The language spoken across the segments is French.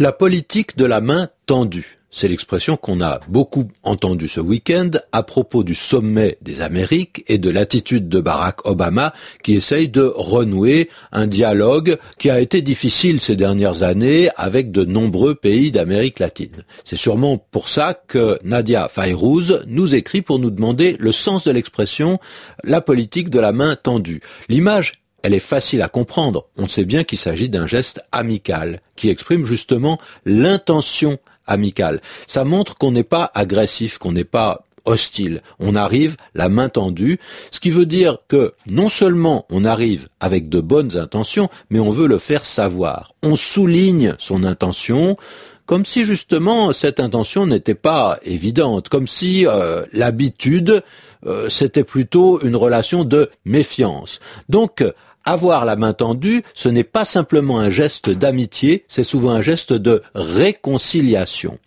La politique de la main tendue. C'est l'expression qu'on a beaucoup entendue ce week-end à propos du sommet des Amériques et de l'attitude de Barack Obama qui essaye de renouer un dialogue qui a été difficile ces dernières années avec de nombreux pays d'Amérique latine. C'est sûrement pour ça que Nadia Fayrouz nous écrit pour nous demander le sens de l'expression la politique de la main tendue. L'image elle est facile à comprendre. On sait bien qu'il s'agit d'un geste amical qui exprime justement l'intention amicale. Ça montre qu'on n'est pas agressif, qu'on n'est pas hostile. On arrive la main tendue, ce qui veut dire que non seulement on arrive avec de bonnes intentions, mais on veut le faire savoir. On souligne son intention, comme si justement cette intention n'était pas évidente, comme si euh, l'habitude euh, c'était plutôt une relation de méfiance. Donc avoir la main tendue, ce n'est pas simplement un geste d'amitié, c'est souvent un geste de réconciliation.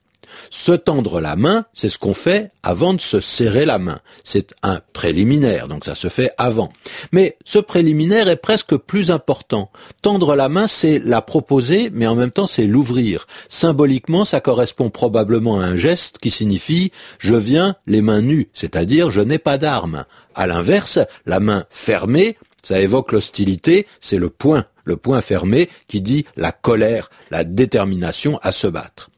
Se tendre la main, c'est ce qu'on fait avant de se serrer la main. C'est un préliminaire, donc ça se fait avant. Mais ce préliminaire est presque plus important. Tendre la main, c'est la proposer, mais en même temps c'est l'ouvrir. Symboliquement, ça correspond probablement à un geste qui signifie je viens les mains nues, c'est-à-dire je n'ai pas d'armes. À l'inverse, la main fermée, ça évoque l'hostilité, c'est le point, le point fermé qui dit la colère, la détermination à se battre.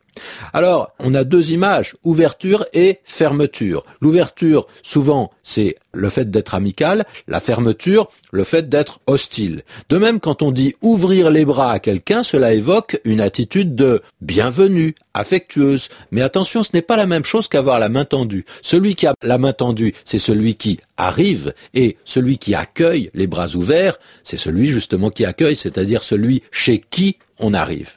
Alors, on a deux images, ouverture et fermeture. L'ouverture, souvent, c'est le fait d'être amical, la fermeture, le fait d'être hostile. De même, quand on dit ouvrir les bras à quelqu'un, cela évoque une attitude de bienvenue, affectueuse. Mais attention, ce n'est pas la même chose qu'avoir la main tendue. Celui qui a la main tendue, c'est celui qui arrive, et celui qui accueille les bras ouverts, c'est celui justement qui accueille, c'est-à-dire celui chez qui on arrive.